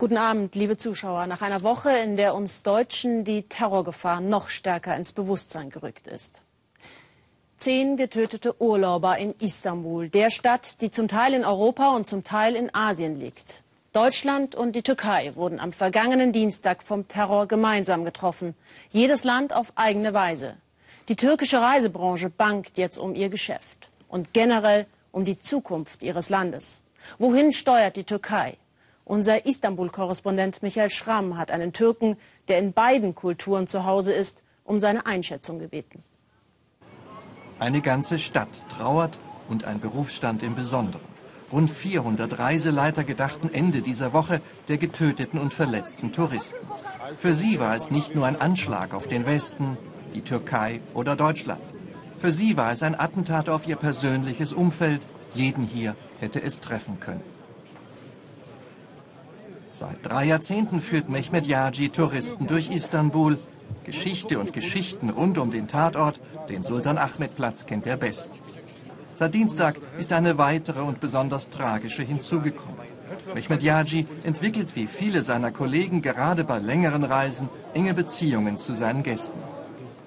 Guten Abend, liebe Zuschauer. Nach einer Woche, in der uns Deutschen die Terrorgefahr noch stärker ins Bewusstsein gerückt ist. Zehn getötete Urlauber in Istanbul, der Stadt, die zum Teil in Europa und zum Teil in Asien liegt. Deutschland und die Türkei wurden am vergangenen Dienstag vom Terror gemeinsam getroffen. Jedes Land auf eigene Weise. Die türkische Reisebranche bangt jetzt um ihr Geschäft und generell um die Zukunft ihres Landes. Wohin steuert die Türkei? Unser Istanbul-Korrespondent Michael Schramm hat einen Türken, der in beiden Kulturen zu Hause ist, um seine Einschätzung gebeten. Eine ganze Stadt trauert und ein Berufsstand im Besonderen. Rund 400 Reiseleiter gedachten Ende dieser Woche der getöteten und verletzten Touristen. Für sie war es nicht nur ein Anschlag auf den Westen, die Türkei oder Deutschland. Für sie war es ein Attentat auf ihr persönliches Umfeld. Jeden hier hätte es treffen können. Seit drei Jahrzehnten führt Mehmet Yaji Touristen durch Istanbul. Geschichte und Geschichten rund um den Tatort, den Sultan Ahmed Platz, kennt er bestens. Seit Dienstag ist eine weitere und besonders tragische hinzugekommen. Mehmet Yaji entwickelt wie viele seiner Kollegen gerade bei längeren Reisen enge Beziehungen zu seinen Gästen.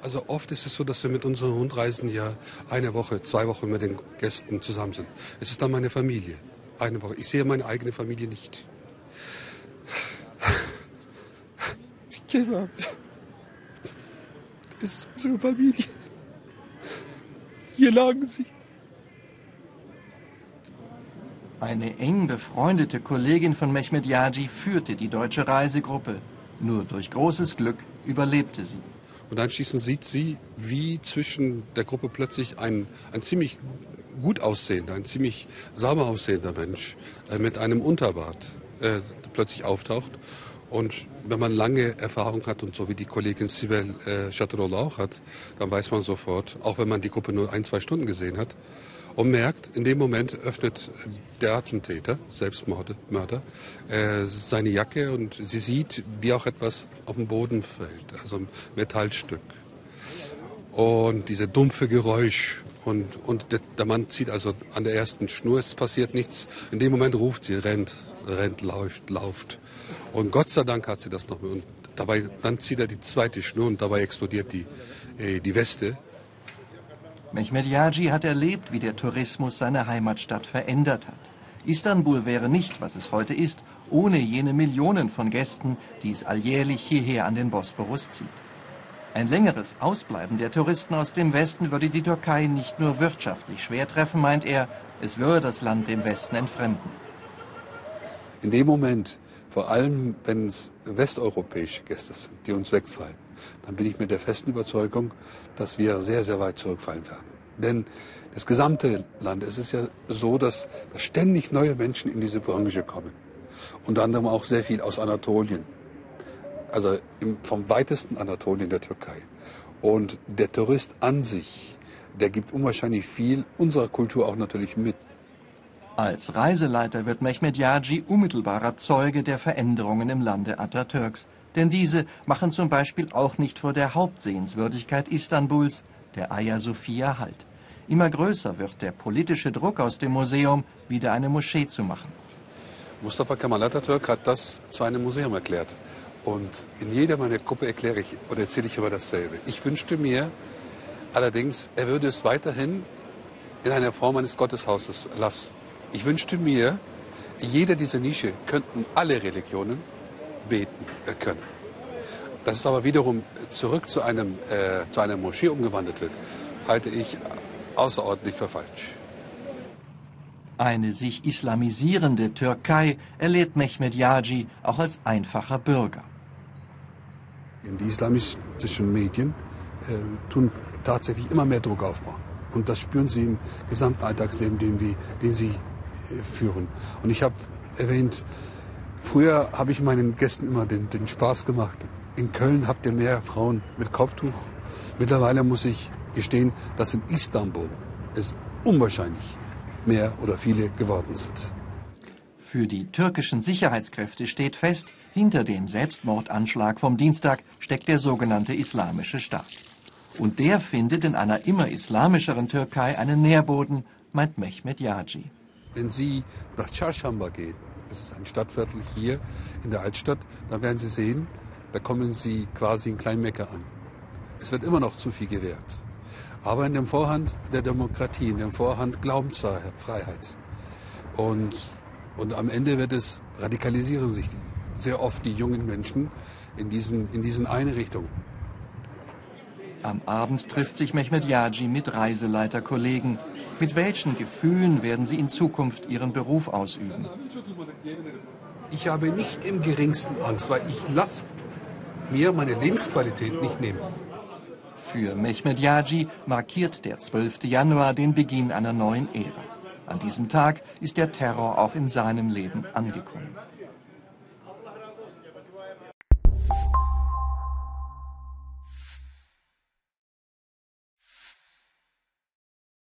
Also oft ist es so, dass wir mit unseren Rundreisen ja eine Woche, zwei Wochen mit den Gästen zusammen sind. Es ist dann meine Familie. Eine Woche. Ich sehe meine eigene Familie nicht. Gesagt. Es ist unsere Familie. Hier lagen sie. Eine eng befreundete Kollegin von Mehmet Yaji führte die deutsche Reisegruppe. Nur durch großes Glück überlebte sie. Und anschließend sieht sie, wie zwischen der Gruppe plötzlich ein, ein ziemlich gut aussehender, ein ziemlich sauber aussehender Mensch äh, mit einem Unterbart äh, plötzlich auftaucht und wenn man lange Erfahrung hat und so wie die Kollegin Sibel äh, Chateaurolle auch hat, dann weiß man sofort, auch wenn man die Gruppe nur ein, zwei Stunden gesehen hat, und merkt, in dem Moment öffnet der Attentäter, Selbstmörder, äh, seine Jacke und sie sieht, wie auch etwas auf den Boden fällt, also ein Metallstück. Und diese dumpfe Geräusch und, und der, der Mann zieht also an der ersten Schnur, es passiert nichts. In dem Moment ruft sie, rennt, rennt, läuft, lauft. Und Gott sei Dank hat sie das noch. Und dabei, dann zieht er die zweite Schnur und dabei explodiert die, äh, die Weste. Mehmet Yaji hat erlebt, wie der Tourismus seine Heimatstadt verändert hat. Istanbul wäre nicht, was es heute ist, ohne jene Millionen von Gästen, die es alljährlich hierher an den Bosporus zieht. Ein längeres Ausbleiben der Touristen aus dem Westen würde die Türkei nicht nur wirtschaftlich schwer treffen, meint er, es würde das Land dem Westen entfremden. In dem Moment, vor allem, wenn es westeuropäische Gäste sind, die uns wegfallen, dann bin ich mit der festen Überzeugung, dass wir sehr, sehr weit zurückfallen werden. Denn das gesamte Land, es ist ja so, dass, dass ständig neue Menschen in diese Branche kommen. Unter anderem auch sehr viel aus Anatolien. Also im, vom weitesten Anatolien der Türkei. Und der Tourist an sich, der gibt unwahrscheinlich viel unserer Kultur auch natürlich mit. Als Reiseleiter wird Mehmet Yaji unmittelbarer Zeuge der Veränderungen im Lande Atatürks. Denn diese machen zum Beispiel auch nicht vor der Hauptsehenswürdigkeit Istanbuls, der Hagia Sophia, Halt. Immer größer wird der politische Druck aus dem Museum, wieder eine Moschee zu machen. Mustafa Kemal Atatürk hat das zu einem Museum erklärt. Und in jeder meiner Gruppe erkläre ich oder erzähle ich über dasselbe. Ich wünschte mir allerdings, er würde es weiterhin in einer Form eines Gotteshauses lassen. Ich wünschte mir, jeder dieser Nische könnten alle Religionen beten äh, können. Dass es aber wiederum zurück zu, einem, äh, zu einer Moschee umgewandelt wird, halte ich außerordentlich für falsch. Eine sich islamisierende Türkei erlebt Mehmet Yaji auch als einfacher Bürger. Die islamistischen Medien äh, tun tatsächlich immer mehr Druck aufbauen. Und das spüren sie im gesamten Alltagsleben, den, wir, den sie führen. Und ich habe erwähnt, früher habe ich meinen Gästen immer den, den Spaß gemacht. In Köln habt ihr mehr Frauen mit Kopftuch. Mittlerweile muss ich gestehen, dass in Istanbul es unwahrscheinlich mehr oder viele geworden sind. Für die türkischen Sicherheitskräfte steht fest, hinter dem Selbstmordanschlag vom Dienstag steckt der sogenannte Islamische Staat. Und der findet in einer immer islamischeren Türkei einen Nährboden, meint Mehmet Yaji. Wenn Sie nach Çarşamba gehen, es ist ein Stadtviertel hier in der Altstadt, dann werden Sie sehen, da kommen Sie quasi in Kleinmecker an. Es wird immer noch zu viel gewährt. Aber in dem Vorhand der Demokratie, in dem Vorhand Glaubensfreiheit. Und, und am Ende wird es, radikalisieren sich sehr oft die jungen Menschen in diesen, in diesen Einrichtungen. Am Abend trifft sich Mehmet Yaji mit Reiseleiterkollegen. Mit welchen Gefühlen werden sie in Zukunft ihren Beruf ausüben? Ich habe nicht im geringsten Angst, weil ich lasse mir meine Lebensqualität nicht nehmen. Für Mehmet Yaji markiert der 12. Januar den Beginn einer neuen Ära. An diesem Tag ist der Terror auch in seinem Leben angekommen.